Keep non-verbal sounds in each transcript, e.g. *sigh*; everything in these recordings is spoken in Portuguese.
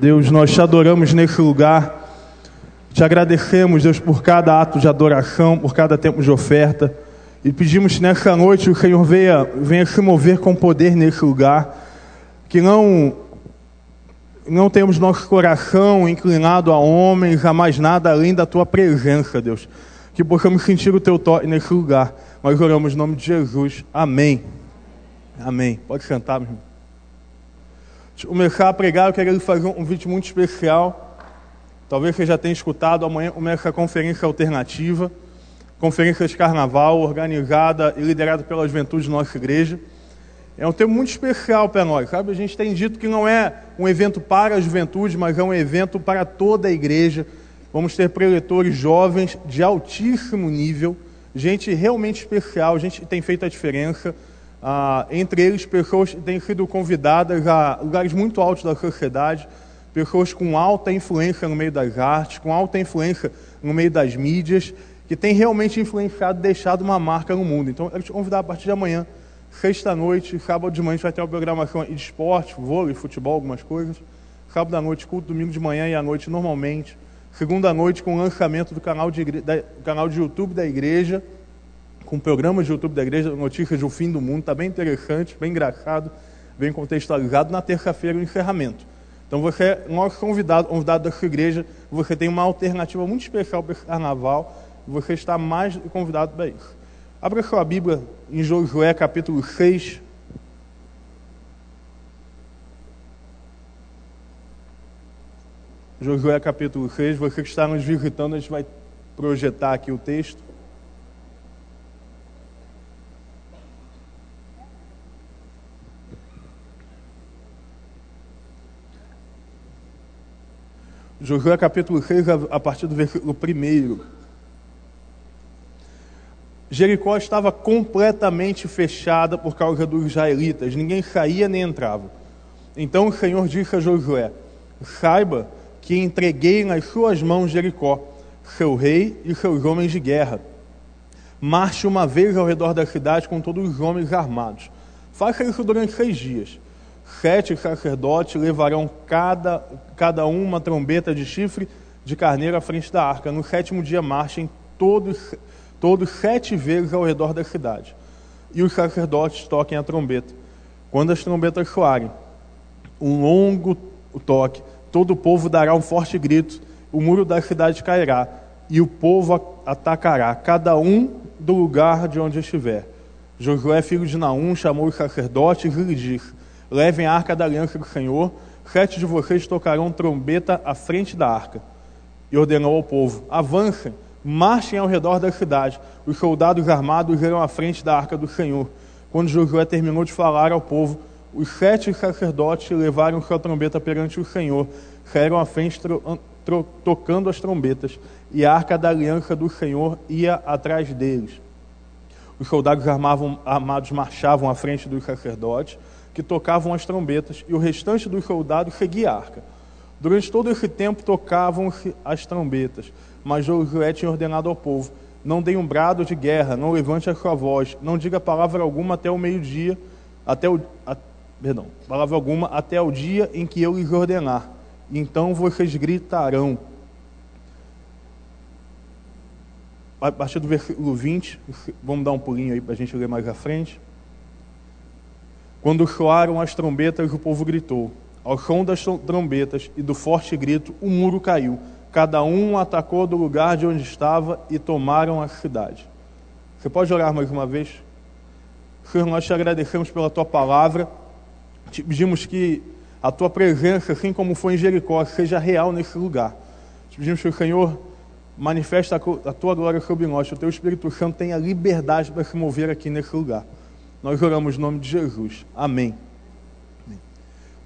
Deus, nós te adoramos nesse lugar. Te agradecemos, Deus, por cada ato de adoração, por cada tempo de oferta. E pedimos que nessa noite o Senhor venha, venha se mover com poder nesse lugar. Que não, não tenhamos nosso coração inclinado a homens, a mais nada além da tua presença, Deus. Que possamos sentir o teu toque nesse lugar. Nós oramos em nome de Jesus. Amém. Amém. Pode sentar, meu irmão. Começar a pregar, eu quero fazer um vídeo muito especial. Talvez você já tenha escutado, amanhã começa a conferência alternativa, conferência de carnaval, organizada e liderada pela juventude de nossa igreja. É um tema muito especial para nós, sabe? A gente tem dito que não é um evento para a juventude, mas é um evento para toda a igreja. Vamos ter preletores jovens de altíssimo nível, gente realmente especial, gente que tem feito a diferença. Ah, entre eles, pessoas que têm sido convidadas a lugares muito altos da sociedade, pessoas com alta influência no meio das artes, com alta influência no meio das mídias, que têm realmente influenciado deixado uma marca no mundo. Então, eu quero te convidar a partir de amanhã, sexta-noite, sábado de manhã, a gente vai ter uma programação de esporte, vôlei, futebol, algumas coisas. Sábado à noite, culto, domingo de manhã e à noite, normalmente. Segunda noite, com o lançamento do canal de, igre... da... canal de YouTube da igreja com programas de YouTube da igreja, notícias do fim do mundo, está bem interessante, bem engraçado, bem contextualizado. Na terça-feira, o encerramento. Então, você, nosso convidado, convidado da sua igreja, você tem uma alternativa muito especial para esse carnaval, você está mais convidado para isso. Abra sua Bíblia em Josué, capítulo 6. Josué capítulo 6, você que está nos visitando, a gente vai projetar aqui o texto. Josué capítulo 6, a partir do versículo 1. Jericó estava completamente fechada por causa dos israelitas, ninguém saía nem entrava. Então o Senhor disse a Josué: Saiba que entreguei nas suas mãos Jericó, seu rei e seus homens de guerra. Marche uma vez ao redor da cidade com todos os homens armados. Faça isso durante seis dias. Sete sacerdotes levarão cada, cada um uma trombeta de chifre de carneiro à frente da arca. No sétimo dia marchem todos, todos sete vezes ao redor da cidade. E os sacerdotes toquem a trombeta. Quando as trombetas soarem, um longo toque, todo o povo dará um forte grito, o muro da cidade cairá, e o povo atacará, cada um do lugar de onde estiver. Josué, filho de Naum, chamou os sacerdotes e lhe disse: Levem a arca da aliança do Senhor, sete de vocês tocarão trombeta à frente da arca. E ordenou ao povo: Avancem, marchem ao redor da cidade. Os soldados armados irão à frente da arca do Senhor. Quando Josué terminou de falar ao povo, os sete sacerdotes levaram sua trombeta perante o Senhor, saíram à frente tocando as trombetas, e a arca da aliança do Senhor ia atrás deles. Os soldados armavam, armados marchavam à frente dos sacerdotes, que tocavam as trombetas, e o restante dos soldados seguia a arca. Durante todo esse tempo tocavam-se as trombetas, mas Josué tinha ordenado ao povo: não dê um brado de guerra, não levante a sua voz, não diga palavra alguma até o meio-dia, até o, a, perdão, palavra alguma até o dia em que eu lhes ordenar. Então vocês gritarão. A partir do versículo 20, vamos dar um pulinho aí para a gente ler mais à frente. Quando soaram as trombetas, o povo gritou. Ao som das trombetas e do forte grito, o muro caiu. Cada um atacou do lugar de onde estava e tomaram a cidade. Você pode orar mais uma vez? Senhor, nós te agradecemos pela tua palavra. Te pedimos que a tua presença, assim como foi em Jericó, seja real nesse lugar. Te pedimos que o Senhor manifeste a tua glória sobre nós, que o teu Espírito Santo tenha liberdade para se mover aqui nesse lugar. Nós oramos no nome de Jesus. Amém. Amém.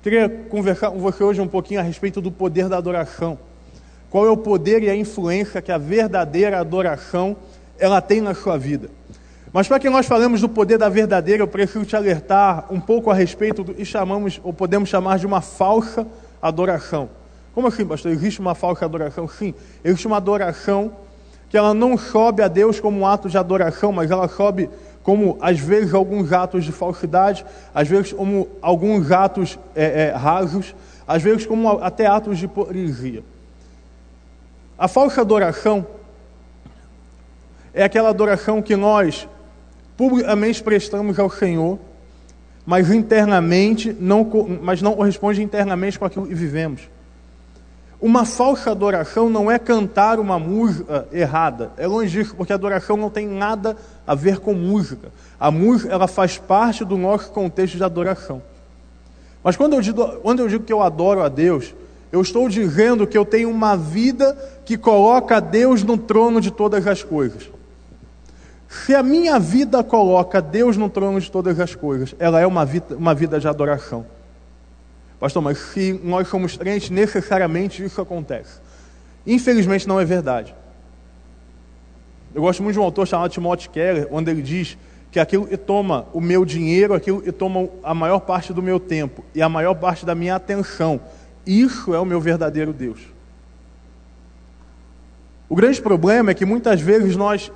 Queria conversar com você hoje um pouquinho a respeito do poder da adoração. Qual é o poder e a influência que a verdadeira adoração ela tem na sua vida? Mas para que nós falemos do poder da verdadeira, eu preciso te alertar um pouco a respeito do que chamamos, ou podemos chamar de uma falsa adoração. Como assim, pastor? Existe uma falsa adoração? Sim, existe uma adoração que ela não sobe a Deus como um ato de adoração, mas ela sobe como às vezes alguns atos de falsidade, às vezes como alguns atos é, é, rasos, às vezes como até atos de hipocrisia. A falsa adoração é aquela adoração que nós publicamente prestamos ao Senhor, mas internamente não, mas não corresponde internamente com aquilo que vivemos. Uma falsa adoração não é cantar uma música errada. É longe disso, porque a adoração não tem nada a ver com música. A música ela faz parte do nosso contexto de adoração. Mas quando eu, digo, quando eu digo que eu adoro a Deus, eu estou dizendo que eu tenho uma vida que coloca Deus no trono de todas as coisas. Se a minha vida coloca Deus no trono de todas as coisas, ela é uma vida, uma vida de adoração. Pastor, mas se nós somos crentes, necessariamente isso acontece. Infelizmente não é verdade. Eu gosto muito de um autor chamado Timothy Keller, onde ele diz que aquilo que toma o meu dinheiro, aquilo que toma a maior parte do meu tempo e a maior parte da minha atenção, isso é o meu verdadeiro Deus. O grande problema é que muitas vezes nós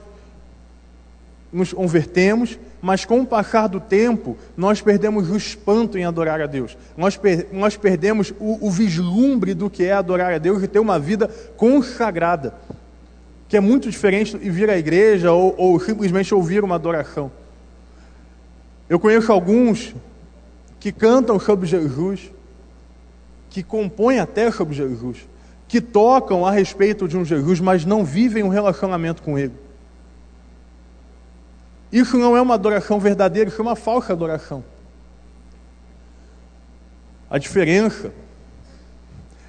nos convertemos, mas com o passar do tempo, nós perdemos o espanto em adorar a Deus. Nós, per nós perdemos o, o vislumbre do que é adorar a Deus e ter uma vida consagrada, que é muito diferente de vir à igreja ou, ou simplesmente ouvir uma adoração. Eu conheço alguns que cantam sobre Jesus, que compõem até sobre Jesus, que tocam a respeito de um Jesus, mas não vivem um relacionamento com Ele. Isso não é uma adoração verdadeira, isso é uma falsa adoração. A diferença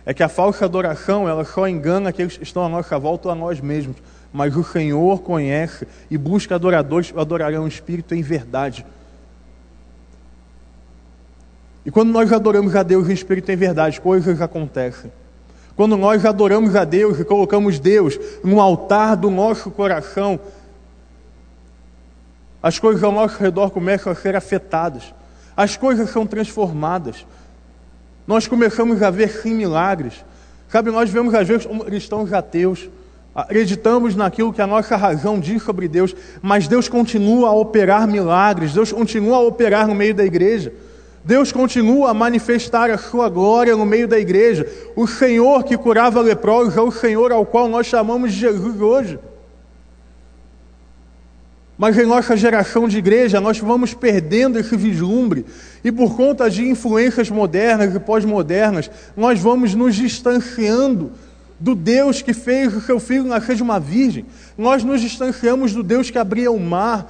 é que a falsa adoração ela só engana aqueles que estão à nossa volta ou a nós mesmos. Mas o Senhor conhece e busca adoradores que adorarão o Espírito em verdade. E quando nós adoramos a Deus em Espírito em verdade, coisas acontecem. Quando nós adoramos a Deus e colocamos Deus no altar do nosso coração, as coisas ao nosso redor começam a ser afetadas. As coisas são transformadas. Nós começamos a ver sim milagres. Sabe, nós vemos às vezes como cristãos ateus. Acreditamos naquilo que a nossa razão diz sobre Deus, mas Deus continua a operar milagres, Deus continua a operar no meio da igreja. Deus continua a manifestar a sua glória no meio da igreja. O Senhor que curava leprosos é o Senhor ao qual nós chamamos de Jesus hoje. Mas em nossa geração de igreja, nós vamos perdendo esse vislumbre, e por conta de influências modernas e pós-modernas, nós vamos nos distanciando do Deus que fez o seu filho nascer de uma virgem, nós nos distanciamos do Deus que abria o mar,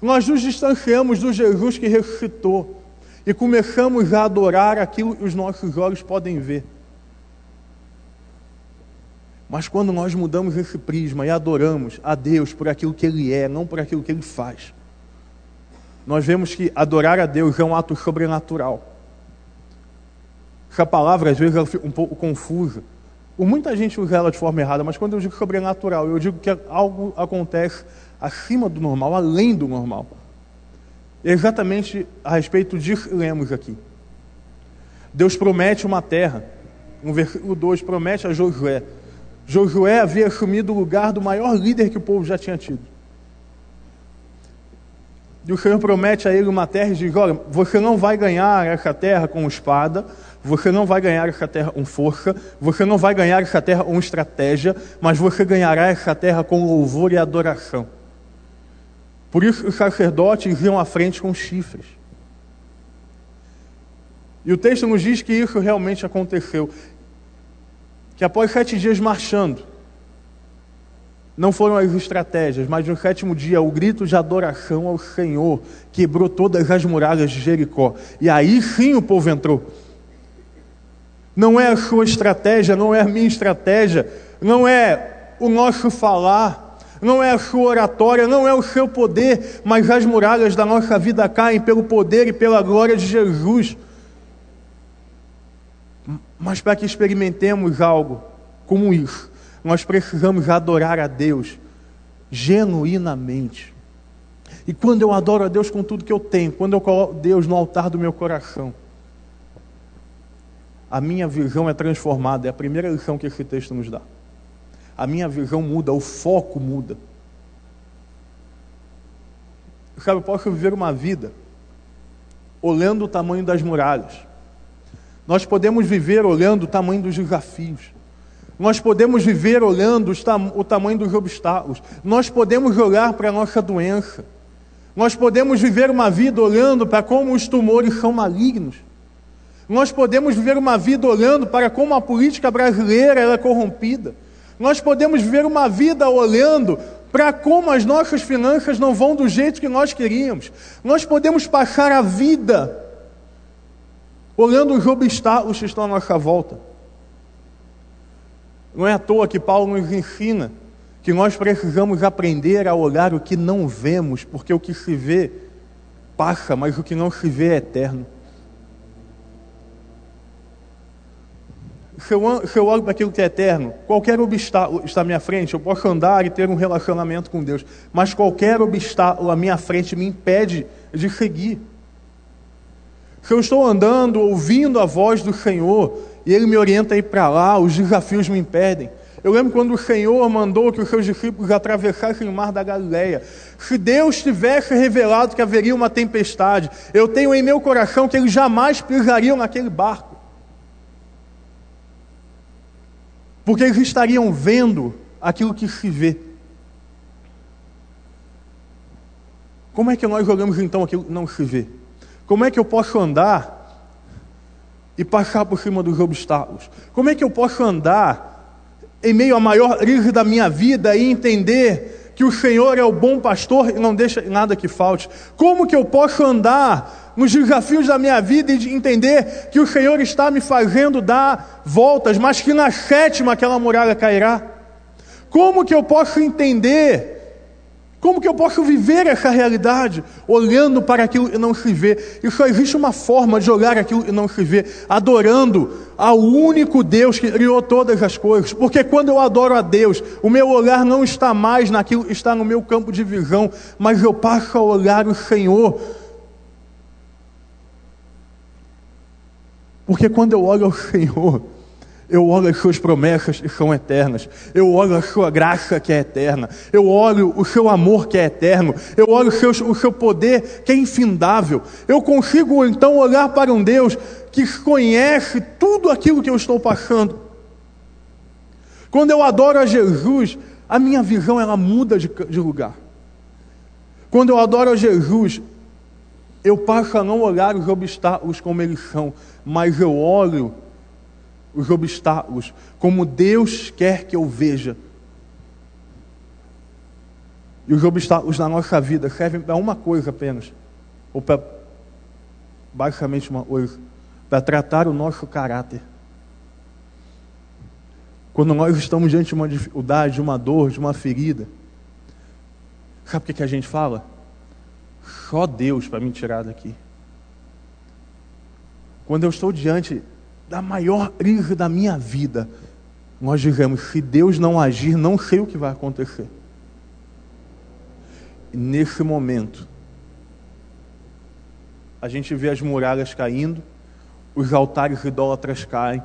nós nos distanciamos do Jesus que ressuscitou, e começamos a adorar aquilo que os nossos olhos podem ver. Mas quando nós mudamos esse prisma e adoramos a Deus por aquilo que Ele é, não por aquilo que Ele faz, nós vemos que adorar a Deus é um ato sobrenatural. Essa palavra, às vezes, ela fica um pouco confusa. Por muita gente usa ela de forma errada, mas quando eu digo sobrenatural, eu digo que algo acontece acima do normal, além do normal. É exatamente a respeito disso lemos aqui. Deus promete uma terra. No versículo 2, promete a Josué Josué havia assumido o lugar do maior líder que o povo já tinha tido. E o Senhor promete a ele uma terra e diz: Olha, você não vai ganhar essa terra com espada, você não vai ganhar essa terra com força, você não vai ganhar essa terra com estratégia, mas você ganhará essa terra com louvor e adoração. Por isso os sacerdotes iam à frente com chifres. E o texto nos diz que isso realmente aconteceu que após sete dias marchando, não foram as estratégias, mas no sétimo dia o grito de adoração ao Senhor quebrou todas as muralhas de Jericó. E aí sim o povo entrou. Não é a sua estratégia, não é a minha estratégia, não é o nosso falar, não é a sua oratória, não é o seu poder, mas as muralhas da nossa vida caem pelo poder e pela glória de Jesus. Mas para que experimentemos algo como isso, nós precisamos adorar a Deus genuinamente. E quando eu adoro a Deus com tudo que eu tenho, quando eu coloco Deus no altar do meu coração, a minha visão é transformada. É a primeira lição que esse texto nos dá. A minha visão muda, o foco muda. Sabe, eu posso viver uma vida olhando o tamanho das muralhas, Nós podemos viver olhando o tamanho dos desafios. Nós podemos viver olhando o tamanho dos obstáculos. Nós podemos olhar para a nossa doença. Nós podemos viver uma vida olhando para como os tumores são malignos. Nós podemos viver uma vida olhando para como a política brasileira é corrompida. Nós podemos viver uma vida olhando para como as nossas finanças não vão do jeito que nós queríamos. Nós podemos passar a vida olhando os obstáculos que estão à nossa volta. Não é à toa que Paulo nos ensina que nós precisamos aprender a olhar o que não vemos, porque o que se vê passa, mas o que não se vê é eterno. Se eu, se eu olho para aquilo que é eterno, qualquer obstáculo está à minha frente, eu posso andar e ter um relacionamento com Deus, mas qualquer obstáculo à minha frente me impede de seguir. Se eu estou andando, ouvindo a voz do Senhor, e Ele me orienta a ir para lá, os desafios me impedem. Eu lembro quando o Senhor mandou que os seus discípulos atravessassem o mar da Galileia. Se Deus tivesse revelado que haveria uma tempestade, eu tenho em meu coração que eles jamais pisariam naquele barco. Porque eles estariam vendo aquilo que se vê. Como é que nós olhamos então aquilo que não se vê? Como é que eu posso andar e passar por cima dos obstáculos? Como é que eu posso andar em meio à maior crise da minha vida e entender que o Senhor é o bom pastor e não deixa nada que falte? Como que eu posso andar nos desafios da minha vida e entender que o Senhor está me fazendo dar voltas, mas que na sétima aquela muralha cairá? Como que eu posso entender como que eu posso viver essa realidade olhando para aquilo que não se vê? E só existe uma forma de olhar aquilo que não se vê, adorando ao único Deus que criou todas as coisas. Porque quando eu adoro a Deus, o meu olhar não está mais naquilo que está no meu campo de visão, mas eu passo a olhar o Senhor. Porque quando eu olho ao Senhor, eu olho as suas promessas que são eternas. Eu olho a sua graça que é eterna. Eu olho o seu amor que é eterno. Eu olho o seu, o seu poder que é infindável. Eu consigo então olhar para um Deus que conhece tudo aquilo que eu estou passando. Quando eu adoro a Jesus, a minha visão ela muda de, de lugar. Quando eu adoro a Jesus, eu passo a não olhar os obstáculos como eles são, mas eu olho os obstáculos, como Deus quer que eu veja. E os obstáculos na nossa vida servem para uma coisa apenas, ou para basicamente uma coisa, para tratar o nosso caráter. Quando nós estamos diante de uma dificuldade, de uma dor, de uma ferida, sabe o que, que a gente fala? Só Deus para me tirar daqui. Quando eu estou diante da maior crise da minha vida, nós dizemos: se Deus não agir, não sei o que vai acontecer. E nesse momento, a gente vê as muralhas caindo, os altares idólatras caem,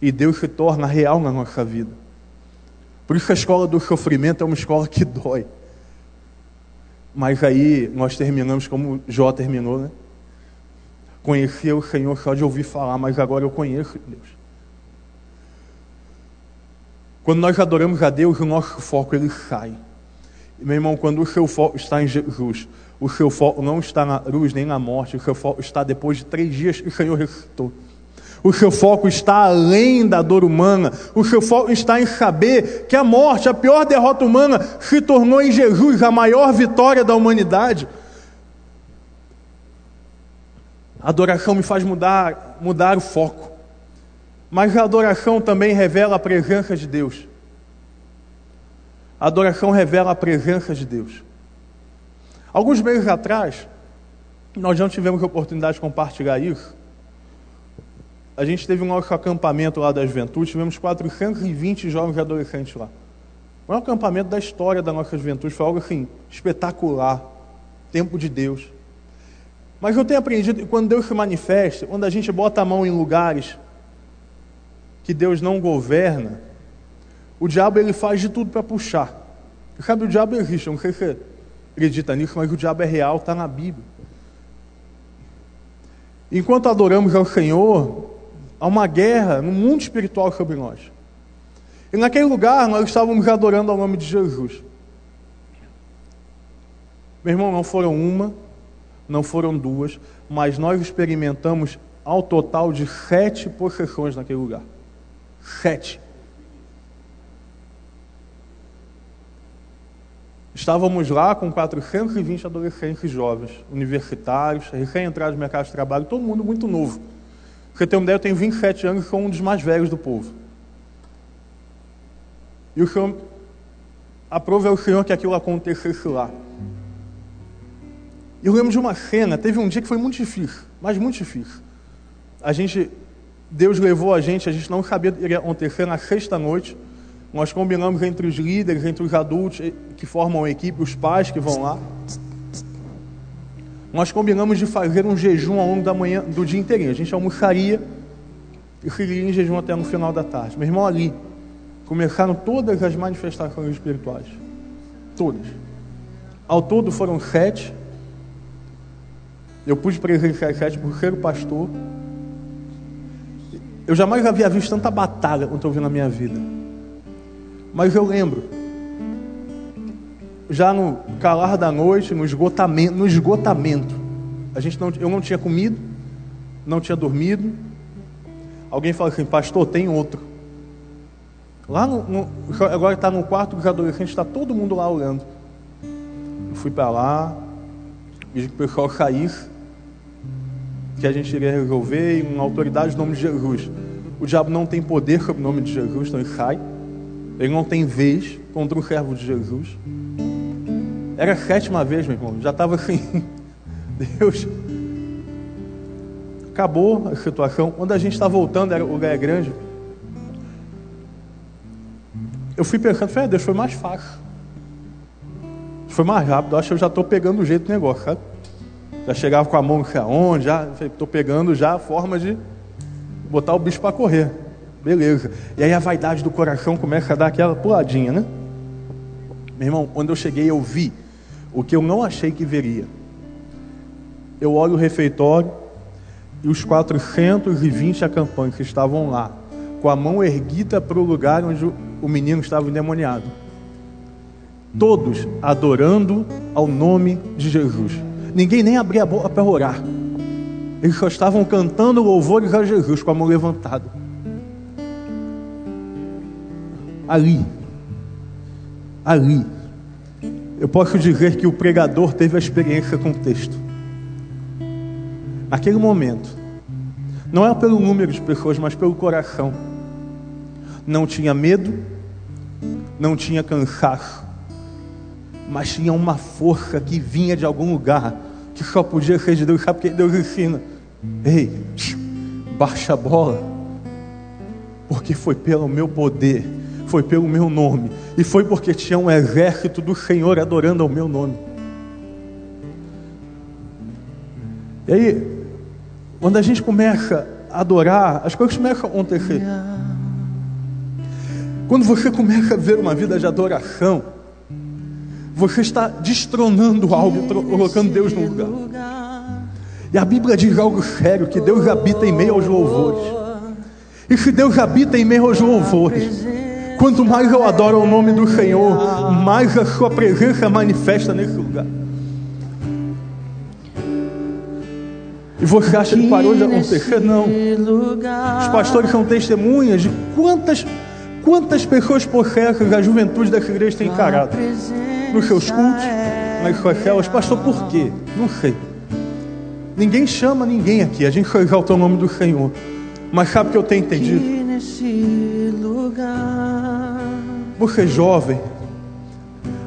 e Deus se torna real na nossa vida. Por isso a escola do sofrimento é uma escola que dói. Mas aí nós terminamos como Jó terminou, né? Conhecia o Senhor só de ouvir falar, mas agora eu conheço Deus. Quando nós adoramos a Deus, o nosso foco ele sai. Meu irmão, quando o seu foco está em Jesus, o seu foco não está na cruz nem na morte, o seu foco está depois de três dias que o Senhor ressuscitou. O seu foco está além da dor humana. O seu foco está em saber que a morte, a pior derrota humana, se tornou em Jesus a maior vitória da humanidade. A adoração me faz mudar, mudar o foco. Mas a adoração também revela a presença de Deus. A adoração revela a presença de Deus. Alguns meses atrás, nós não tivemos a oportunidade de compartilhar isso. A gente teve um nosso acampamento lá da juventude, tivemos 420 jovens adolescentes lá. O maior acampamento da história da nossa juventude foi algo assim, espetacular. Tempo de Deus. Mas eu tenho aprendido que quando Deus se manifesta, quando a gente bota a mão em lugares que Deus não governa, o diabo ele faz de tudo para puxar. Sabe, o diabo existe, eu não sei se você acredita nisso, mas o diabo é real, está na Bíblia. Enquanto adoramos ao Senhor, Há uma guerra no mundo espiritual sobre nós. E naquele lugar nós estávamos adorando ao nome de Jesus. Meu irmão, não foram uma, não foram duas, mas nós experimentamos ao total de sete possessões naquele lugar. Sete. Estávamos lá com 420 adolescentes jovens, universitários, recém-entrados no mercado de trabalho, todo mundo muito novo. Você tem uma ideia, eu tenho 27 anos e sou um dos mais velhos do povo. E o Senhor, aprove ao Senhor que aquilo acontecesse lá. E eu lembro de uma cena, teve um dia que foi muito difícil, mas muito difícil. A gente, Deus levou a gente, a gente não sabia o que ia acontecer na sexta noite. Nós combinamos entre os líderes, entre os adultos que formam a equipe, os pais que vão lá. Nós combinamos de fazer um jejum ao longo da manhã, do dia inteirinho. A gente almoçaria e seguiria em jejum até no final da tarde. Meu irmão, ali começaram todas as manifestações espirituais. Todas. Ao todo foram sete. Eu pude presenciar sete por ser o pastor. Eu jamais havia visto tanta batalha quanto eu vi na minha vida. Mas eu lembro, já no calar da noite, no esgotamento, no esgotamento, a gente não, eu não tinha comido, não tinha dormido. Alguém falou assim, pastor, tem outro. Lá no, no agora está no quarto dos adolescentes, está todo mundo lá olhando. Eu fui para lá, pedi que o pessoal saísse, que a gente iria resolver, e uma autoridade no nome de Jesus. O diabo não tem poder sobre o nome de Jesus, então ele sai. Ele não tem vez contra um servo de Jesus. Era a sétima vez, meu irmão. Já estava assim. *laughs* Deus. Acabou a situação. Quando a gente está voltando, era, o lugar é grande. Eu fui pensando, falei, ah, Deus, foi mais fácil. Foi mais rápido. Eu acho que eu já estou pegando o jeito do negócio, sabe? Já chegava com a mão aonde, já estou pegando já a forma de botar o bicho para correr. Beleza. E aí a vaidade do coração começa a dar aquela puladinha, né? Meu irmão, quando eu cheguei, eu vi o que eu não achei que veria. Eu olho o refeitório e os 420 acampantes que estavam lá, com a mão erguida para o lugar onde o menino estava endemoniado. Todos adorando ao nome de Jesus. Ninguém nem abria a boca para orar. Eles só estavam cantando louvores a Jesus com a mão levantada ali, ali, eu posso dizer que o pregador teve a experiência com o texto. Naquele momento, não é pelo número de pessoas, mas pelo coração. Não tinha medo, não tinha cansaço, mas tinha uma força que vinha de algum lugar, que só podia ser de Deus. Sabe porque Deus ensina? Ei, baixa a bola, porque foi pelo meu poder foi pelo meu nome, e foi porque tinha um exército do Senhor adorando ao meu nome. E aí, quando a gente começa a adorar, as coisas começam a acontecer. Quando você começa a ver uma vida de adoração, você está destronando algo, colocando Deus no lugar. E a Bíblia diz algo sério: que Deus habita em meio aos louvores. E se Deus habita em meio aos louvores, Quanto mais eu adoro o nome do Senhor, mais a sua presença manifesta nesse lugar. E você acha que parou de acontecer? Não. Os pastores são testemunhas de quantas, quantas pessoas possessas a juventude dessa igreja tem encarado. Nos seus cultos, nas suas células. Pastor, por quê? Não sei. Ninguém chama ninguém aqui. A gente só exalta o nome do Senhor. Mas sabe o que eu tenho entendido? Você é jovem,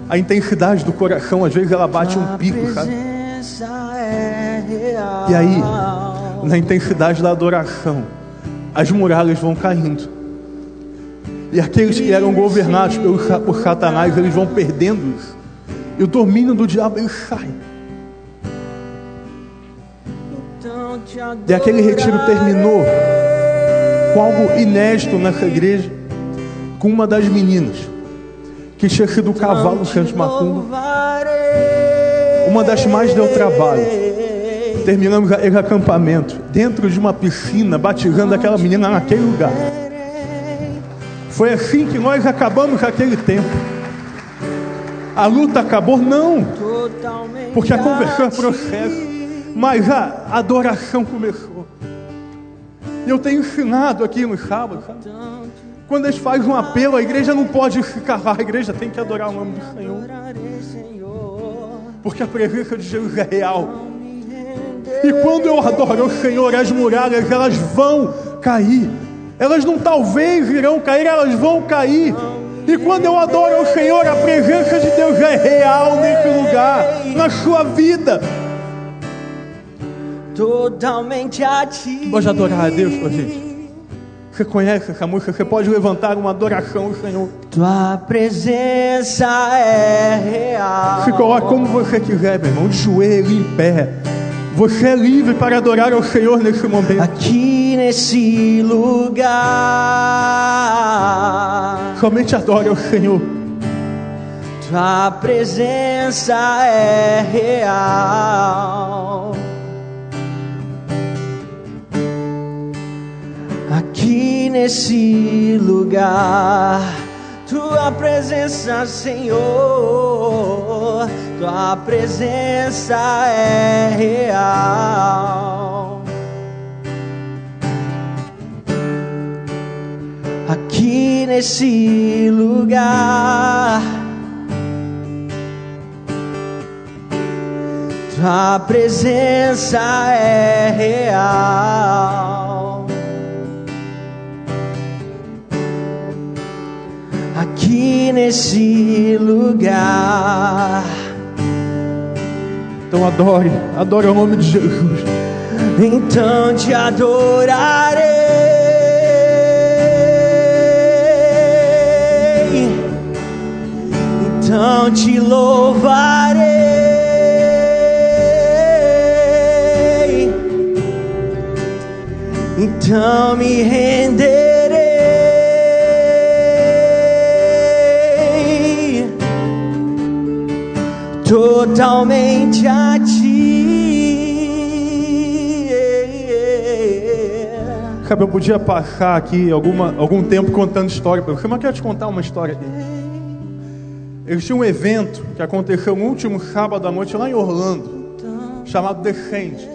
a intensidade do coração às vezes ela bate um pico, sabe? E aí, na intensidade da adoração, as muralhas vão caindo. E aqueles que eram governados pelo, por Satanás, eles vão perdendo isso. E o domínio do diabo ele sai. E aquele retiro terminou com algo inédito nessa igreja, com uma das meninas que tinha sido o cavalo de Macumba, uma das mais deu trabalho. Terminamos aquele acampamento dentro de uma piscina, batizando aquela menina naquele lugar. Foi assim que nós acabamos aquele tempo. A luta acabou? Não, porque a conversão é processo, mas a adoração começou. E eu tenho ensinado aqui no sábado, sabe? Quando eles fazem um apelo, a igreja não pode ficar lá, a igreja tem que adorar o nome do Senhor. Porque a presença de Jesus é real. E quando eu adoro o Senhor, as muralhas elas vão cair. Elas não talvez irão cair, elas vão cair. E quando eu adoro o Senhor, a presença de Deus é real nesse lugar, na sua vida. Totalmente a ti. Pode adorar a Deus com a gente. Você conhece essa música? Você pode levantar uma adoração ao Senhor. Tua presença é real. Se coloque como você quiser, meu irmão, de joelho, em pé. Você é livre para adorar ao Senhor nesse momento. Aqui nesse lugar. Somente adore ao Senhor. Tua presença é real. Aqui nesse lugar, tua presença, Senhor, tua presença é real. Aqui nesse lugar, tua presença é real. aqui nesse lugar. Então adore, adore o nome de Jesus. Então te adorarei. Então te louvarei. Então me renderei totalmente a ti. Sabe, eu podia passar aqui alguma, algum tempo contando história mas eu quero te contar uma história Existe um evento que aconteceu no último sábado à noite lá em Orlando, chamado Descende,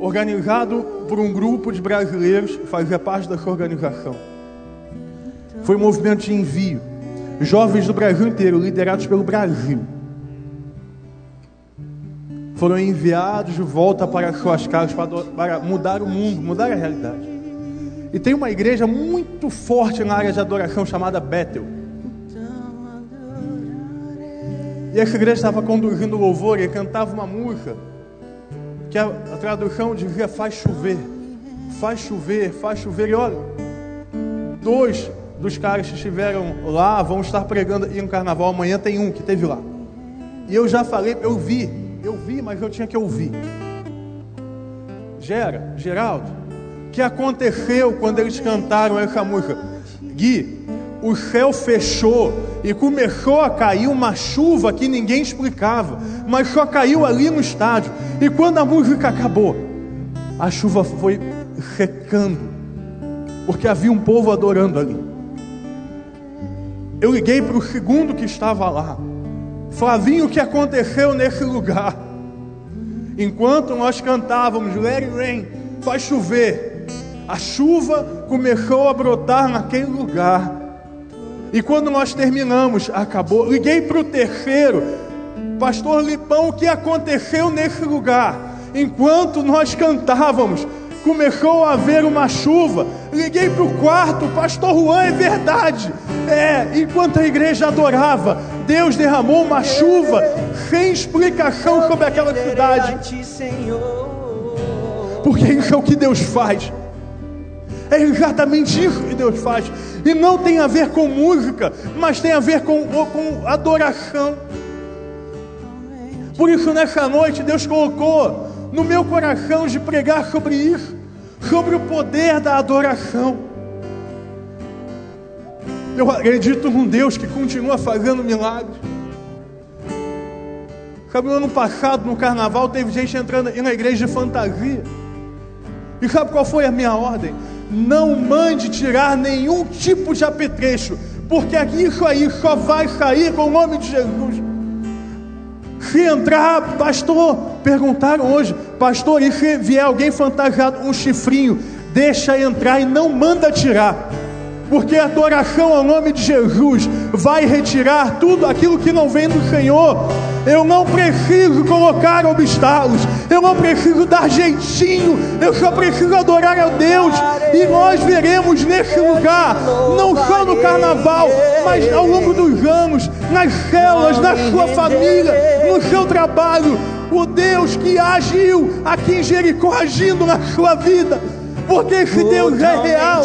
organizado por um grupo de brasileiros que fazia parte dessa organização. Foi um movimento de envio, jovens do Brasil inteiro, liderados pelo Brasil, foram enviados de volta para suas casas para mudar o mundo, mudar a realidade. E tem uma igreja muito forte na área de adoração chamada Bethel. E essa igreja estava conduzindo louvor e cantava uma música que a, a tradução dizia faz chover, faz chover, faz chover. E olha, dois dos caras que estiveram lá vão estar pregando e no carnaval. Amanhã tem um que teve lá. E eu já falei, eu vi, eu vi, mas eu tinha que ouvir. Gera, Geraldo, o que aconteceu quando eles cantaram essa música? Gui, o céu fechou e começou a cair uma chuva que ninguém explicava, mas só caiu ali no estádio. E quando a música acabou, a chuva foi secando, porque havia um povo adorando ali. Eu liguei para o segundo que estava lá. Flavinho, o que aconteceu nesse lugar? Enquanto nós cantávamos Let it rain, faz chover, a chuva começou a brotar naquele lugar. E quando nós terminamos, acabou. Liguei para o terceiro, Pastor Lipão, o que aconteceu nesse lugar? Enquanto nós cantávamos, começou a haver uma chuva. Liguei para o quarto, Pastor Juan, é verdade. É, enquanto a igreja adorava, Deus derramou uma chuva sem explicação sobre aquela cidade. Porque isso é o que Deus faz. É exatamente isso que Deus faz. E não tem a ver com música, mas tem a ver com, com adoração. Por isso, nessa noite, Deus colocou no meu coração de pregar sobre isso, sobre o poder da adoração. Eu acredito num Deus que continua fazendo milagres. Sabe, no ano passado, no carnaval, teve gente entrando na igreja de fantasia. E sabe qual foi a minha ordem? Não mande tirar nenhum tipo de apetrecho, porque isso aí só vai sair com o nome de Jesus. Se entrar, pastor, perguntaram hoje, pastor, e se vier alguém fantasiado, um chifrinho, deixa entrar e não manda tirar porque a adoração ao nome de Jesus vai retirar tudo aquilo que não vem do Senhor. Eu não preciso colocar obstáculos, eu não preciso dar jeitinho, eu só preciso adorar a Deus. E nós veremos nesse lugar, não só no carnaval, mas ao longo dos anos, nas células, na sua família, no seu trabalho, o Deus que agiu aqui em Jericó, agindo na sua vida. Porque esse Deus é real,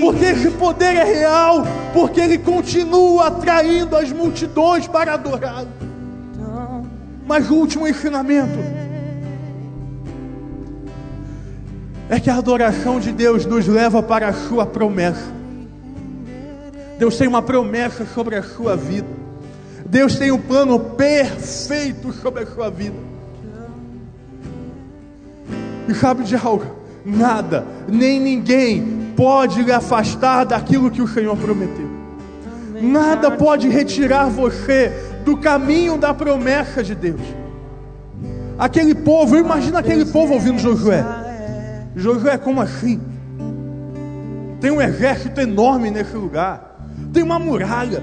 porque esse poder é real, porque Ele continua atraindo as multidões para adorá-lo. Mas o último ensinamento é que a adoração de Deus nos leva para a sua promessa. Deus tem uma promessa sobre a sua vida. Deus tem um plano perfeito sobre a sua vida. E sabe de algo? nada, nem ninguém pode lhe afastar daquilo que o Senhor prometeu. Nada pode retirar você do caminho da promessa de Deus. Aquele povo, imagina aquele povo ouvindo Josué. Josué, como assim? Tem um exército enorme nesse lugar, tem uma muralha.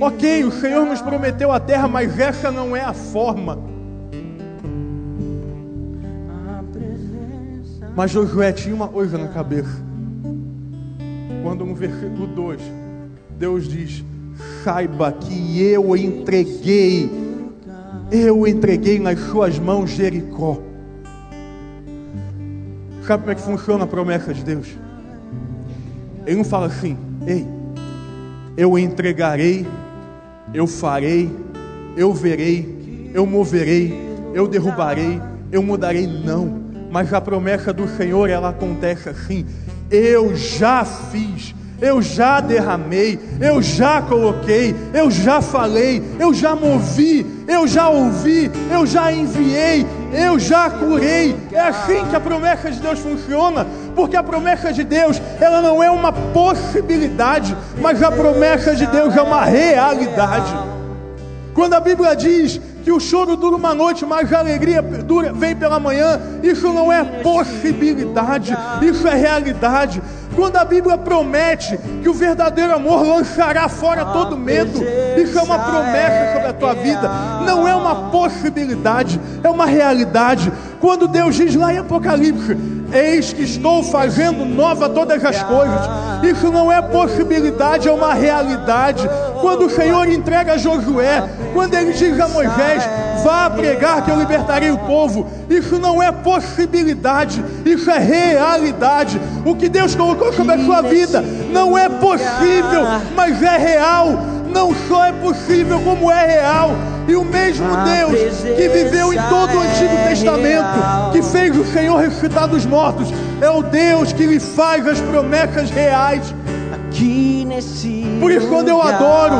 Ok, o Senhor nos prometeu a terra, mas essa não é a forma. Mas Josué tinha uma coisa na cabeça. Quando no versículo 2, Deus diz: Saiba que eu entreguei, eu entreguei nas suas mãos Jericó. Sabe como é que funciona a promessa de Deus? Ele não fala assim, ei, eu entregarei, eu farei, eu verei, eu moverei, eu derrubarei, eu mudarei. Não mas a promessa do Senhor ela acontece assim: eu já fiz, eu já derramei, eu já coloquei, eu já falei, eu já movi, eu já ouvi, eu já enviei, eu já curei. É assim que a promessa de Deus funciona, porque a promessa de Deus, ela não é uma possibilidade, mas a promessa de Deus é uma realidade. Quando a Bíblia diz que o choro dura uma noite, mas a alegria dura, vem pela manhã. Isso não é possibilidade, isso é realidade. Quando a Bíblia promete que o verdadeiro amor lançará fora todo medo, isso é uma promessa sobre a tua vida, não é uma possibilidade, é uma realidade. Quando Deus diz lá em Apocalipse: Eis que estou fazendo nova todas as coisas. Isso não é possibilidade, é uma realidade. Quando o Senhor entrega a Josué, quando ele diz a Moisés: Vá pregar que eu libertarei o povo. Isso não é possibilidade, isso é realidade. O que Deus colocou sobre a sua vida não é possível, mas é real. Não só é possível, como é real. E o mesmo Deus que viveu em todo o Antigo Testamento, que fez o Senhor ressuscitar dos mortos, é o Deus que lhe faz as promessas reais. Por isso, quando eu adoro,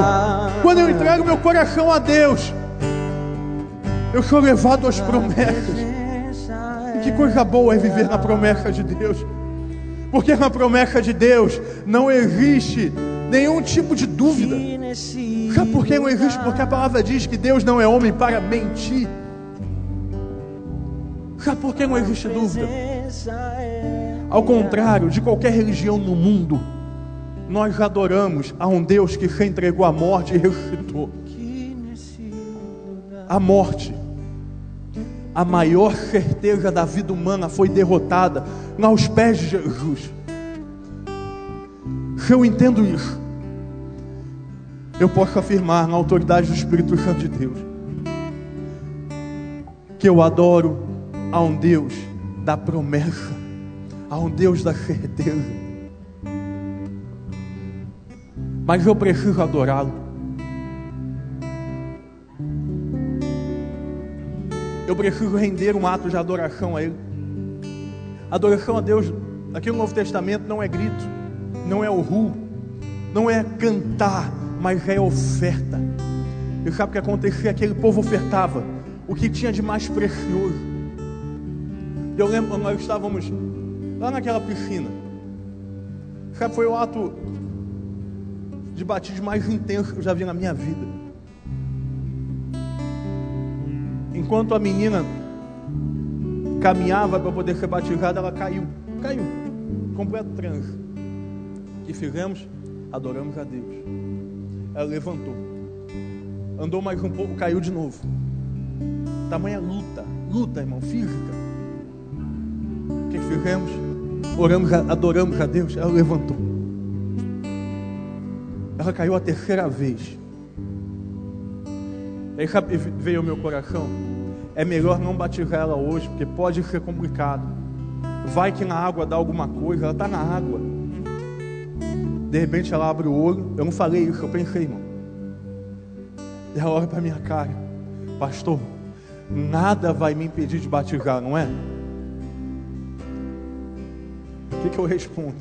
quando eu entrego meu coração a Deus, eu sou levado às promessas. E que coisa boa é viver na promessa de Deus. Porque na promessa de Deus não existe nenhum tipo de dúvida. Sabe por que não existe? Porque a palavra diz que Deus não é homem para mentir. Sabe por que não existe dúvida? Ao contrário de qualquer religião no mundo, nós adoramos a um Deus que se entregou à morte e ressuscitou. A morte, a maior certeza da vida humana foi derrotada aos pés de Jesus. Se eu entendo isso, eu posso afirmar na autoridade do Espírito Santo de Deus que eu adoro a um Deus da promessa, a um Deus da certeza. Mas eu preciso adorá-lo. Eu preciso render um ato de adoração a Ele. Adoração a Deus, aqui no Novo Testamento, não é grito, não é o ru, não é cantar, mas é oferta. E sabe o que acontecia? Aquele povo ofertava o que tinha de mais precioso. Eu lembro nós estávamos lá naquela piscina. Sabe, foi o ato de batismo mais intenso que eu já vi na minha vida. Enquanto a menina caminhava para poder ser batizada, ela caiu. Caiu. Completo transe. Que fizemos? Adoramos a Deus. Ela levantou. Andou mais um pouco, caiu de novo. Tamanha luta. Luta, irmão, física. O que fizemos? Oramos, adoramos a Deus. Ela levantou. Ela caiu a terceira vez. Aí veio ao meu coração é melhor não batizar ela hoje, porque pode ser complicado. Vai que na água dá alguma coisa, ela está na água. De repente ela abre o olho, eu não falei isso, eu pensei, irmão. Ela olha para minha cara, pastor, nada vai me impedir de batizar, não é? O que, que eu respondo?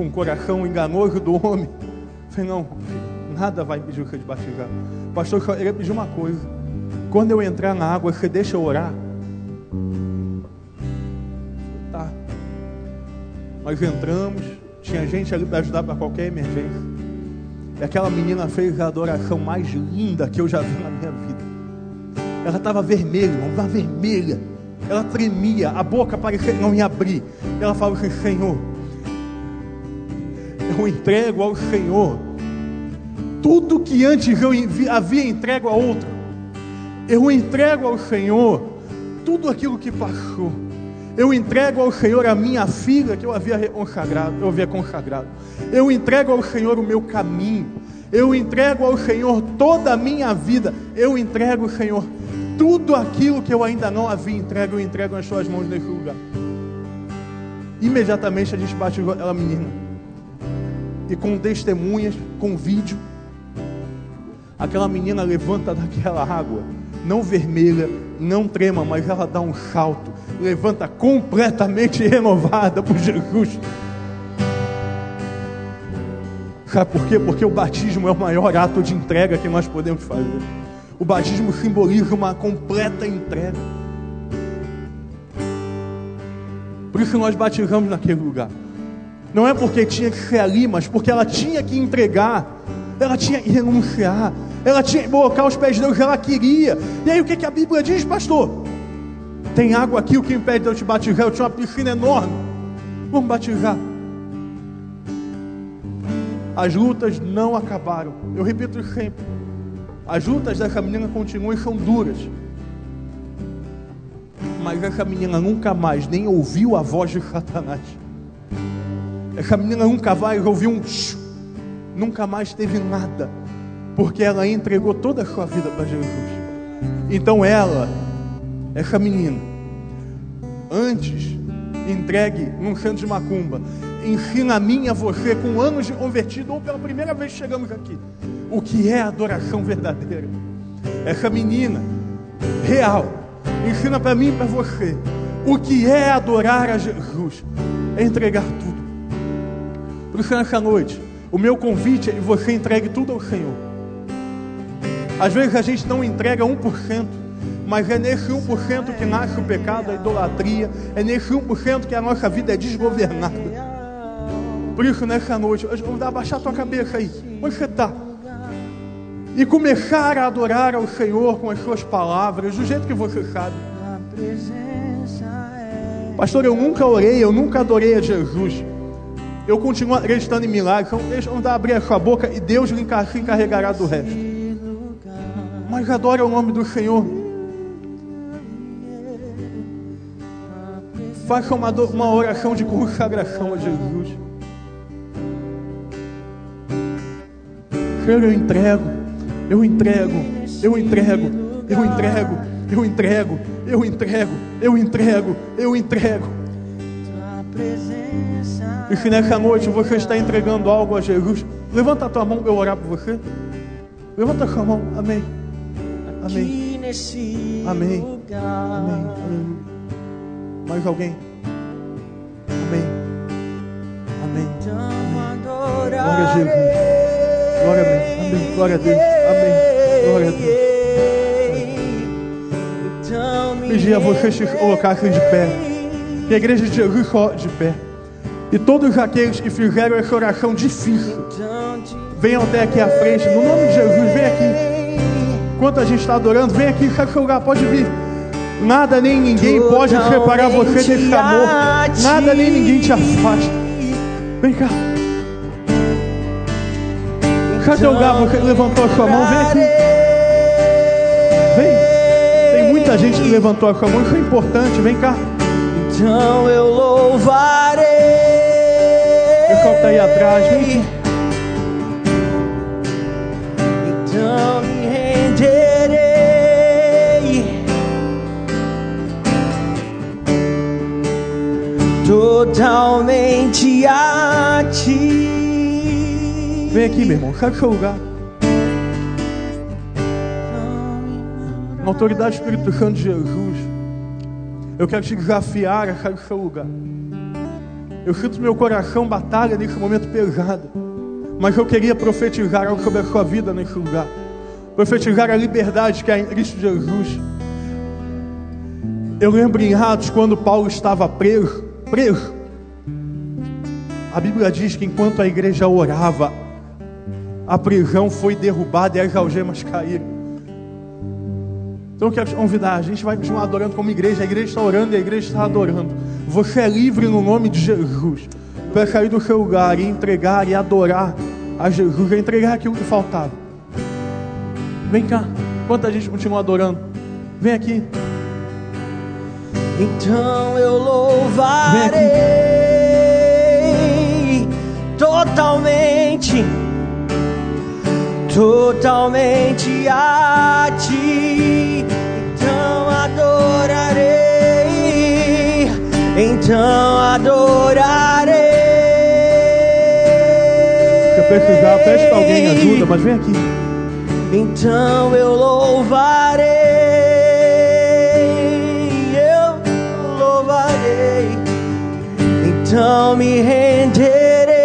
Com o coração enganoso do homem. Falei, não, nada vai impedir você de batizar. Pastor, eu queria pedir uma coisa. Quando eu entrar na água, você deixa eu orar? Tá. Nós entramos, tinha gente ali para ajudar para qualquer emergência. E aquela menina fez a adoração mais linda que eu já vi na minha vida. Ela estava vermelha, estava vermelha. Ela tremia, a boca parecia não ia abrir. Ela falou assim: Senhor, eu entrego ao Senhor tudo que antes eu havia entrego a outro eu entrego ao Senhor tudo aquilo que passou. Eu entrego ao Senhor a minha filha que eu havia consagrado, eu havia consagrado. Eu entrego ao Senhor o meu caminho. Eu entrego ao Senhor toda a minha vida. Eu entrego, Senhor, tudo aquilo que eu ainda não havia entregue, eu entrego nas suas mãos nesse lugar. Imediatamente a gente bate aquela menina. E com testemunhas, com vídeo, aquela menina levanta daquela água não vermelha, não trema, mas ela dá um salto, levanta completamente renovada por Jesus. Sabe por quê? Porque o batismo é o maior ato de entrega que nós podemos fazer. O batismo simboliza uma completa entrega. Por isso nós batizamos naquele lugar. Não é porque tinha que ser ali, mas porque ela tinha que entregar, ela tinha que renunciar, ela tinha que colocar os pés de Deus, ela queria. E aí o que, que a Bíblia diz, pastor? Tem água aqui, o que impede de eu te batizar? Eu tinha uma piscina enorme. Vamos batizar. As lutas não acabaram. Eu repito sempre. As lutas dessa menina continuam e são duras. Mas essa menina nunca mais nem ouviu a voz de Satanás. Essa menina nunca mais ouviu um nunca mais teve nada porque ela entregou toda a sua vida para Jesus. Então ela, essa menina, antes entregue num centro de macumba, ensina a mim e a você, com anos de convertido, ou pela primeira vez chegamos aqui, o que é adoração verdadeira. Essa menina, real, ensina para mim e para você o que é adorar a Jesus, é entregar tudo. Por isso, nessa noite, o meu convite é que você entregue tudo ao Senhor. Às vezes a gente não entrega 1%, mas é nesse 1% que nasce o pecado, a idolatria, é nesse 1% que a nossa vida é desgovernada. Por isso, nessa noite, vamos abaixar tua cabeça aí, onde você está? E começar a adorar ao Senhor com as suas palavras, do jeito que você sabe. Pastor, eu nunca orei, eu nunca adorei a Jesus. Eu continuo acreditando em milagres. Então, deixa eu abrir a sua boca e Deus lhe encarregará do resto mas adore o nome do Senhor. Faça uma, uma oração de consagração a Jesus. Senhor, eu entrego, eu entrego, eu entrego, eu entrego, eu entrego, eu entrego, eu entrego, eu entrego. E se nessa noite você está entregando algo a Jesus, levanta a tua mão para eu orar por você. Levanta a sua mão, amém. Amém. Amém. Amém. Amém. Mais alguém? Amém. Amém. Glória a Jesus. Glória a Deus. Amém. Glória a Deus. Amém. Glória a Deus. Então Pedir a você se colocassem de pé. Que a igreja de Jesus só de pé. E todos aqueles que fizeram essa oração difícil, venham até aqui à frente. No nome de Jesus, vem aqui. Enquanto a gente está adorando, vem aqui, do seu lugar, pode vir. Nada nem ninguém pode separar você desse amor. Nada nem ninguém te afasta. Vem cá. Do seu lugar, você levantou a sua mão, vem aqui. Vem. Tem muita gente que levantou a sua mão, isso é importante, vem cá. Então eu louvarei. O pessoal que tá aí atrás, vem. Então me renderei. Totalmente a ti. Vem aqui, meu irmão, sai do seu lugar. Na autoridade do Espírito Santo de Jesus, eu quero te desafiar a sair do seu lugar. Eu sinto meu coração batalha nesse momento pesado, mas eu queria profetizar algo sobre a sua vida nesse lugar. Profetizar a liberdade que há em Cristo Jesus. Eu lembro em Atos quando Paulo estava preso, preso. A Bíblia diz que enquanto a igreja orava, a prisão foi derrubada e as algemas caíram. Então eu quero te convidar, a gente vai continuar adorando como igreja, a igreja está orando e a igreja está adorando. Você é livre no nome de Jesus para sair do seu lugar e entregar e adorar a Jesus, e entregar aquilo que faltava. Vem cá, enquanto a gente continua adorando, vem aqui. Então eu louvarei totalmente, totalmente a ti. Então adorarei, então adorarei. Se precisar, pede para alguém ajuda, mas vem aqui. Então eu louvarei, eu louvarei, então me renderei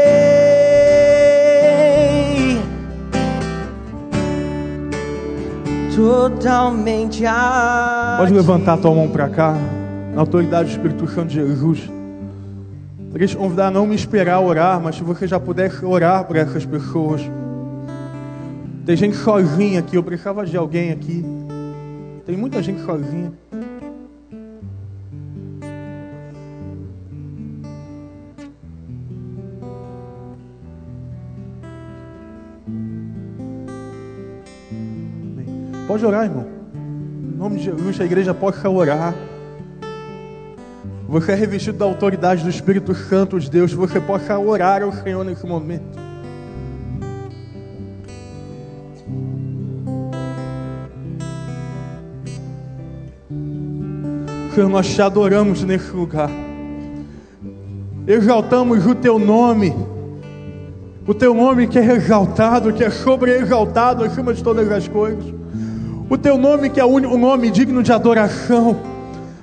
totalmente a Pode levantar tua mão para cá, na autoridade do Espírito Santo de Jesus. Queria te convidar a não me esperar orar, mas se você já pudesse orar por essas pessoas. Tem gente sozinha aqui, eu precisava de alguém aqui. Tem muita gente sozinha. Pode orar, irmão. Nome de Jesus, a igreja possa orar. Você é revestido da autoridade do Espírito Santo de Deus. Você possa orar ao Senhor nesse momento. Senhor, nós te adoramos nesse lugar. Exaltamos o teu nome. O teu nome que é exaltado, que é sobre-exaltado acima de todas as coisas. O teu nome que é o nome digno de adoração.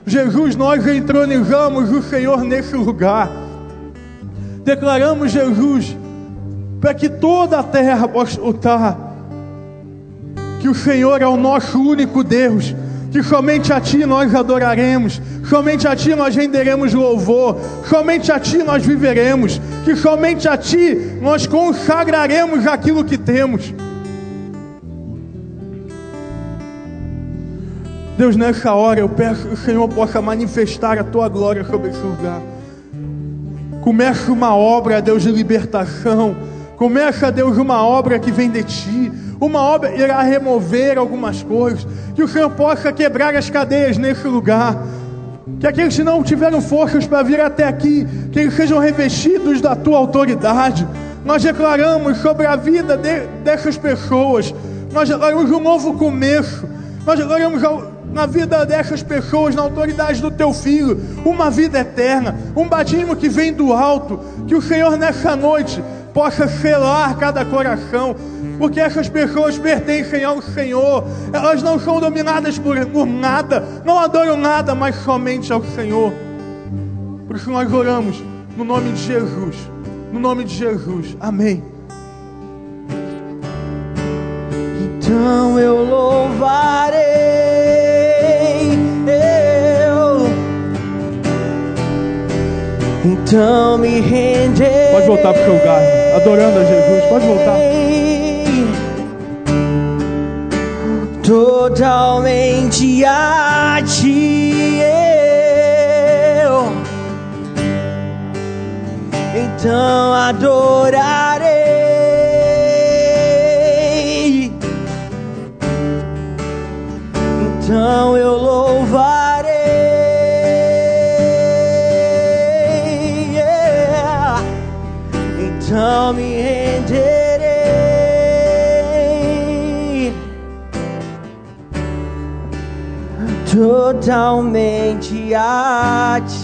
Jesus, nós entronizamos o Senhor nesse lugar. Declaramos Jesus para que toda a terra possa escutar que o Senhor é o nosso único Deus, que somente a Ti nós adoraremos, somente a Ti nós renderemos louvor, somente a Ti nós viveremos, que somente a Ti nós consagraremos aquilo que temos. Deus, nessa hora eu peço que o Senhor possa manifestar a Tua glória sobre esse lugar. Começa uma obra, Deus, de libertação. Começa, Deus, uma obra que vem de Ti. Uma obra irá remover algumas coisas. Que o Senhor possa quebrar as cadeias nesse lugar. Que aqueles que não tiveram forças para vir até aqui, que eles sejam revestidos da Tua autoridade. Nós declaramos sobre a vida de, dessas pessoas. Nós declaramos um novo começo. Nós declaramos na vida dessas pessoas, na autoridade do teu filho, uma vida eterna, um batismo que vem do alto, que o Senhor nessa noite possa selar cada coração, porque essas pessoas pertencem ao Senhor, elas não são dominadas por, por nada, não adoram nada, mas somente ao Senhor. Por isso nós oramos no nome de Jesus, no nome de Jesus, amém. então eu louvarei. Então me renderei. Pode voltar pro seu lugar, adorando a Jesus. Pode voltar. Totalmente a ti eu então adorarei. Então eu louvarei. Então me renderei. Totalmente ti.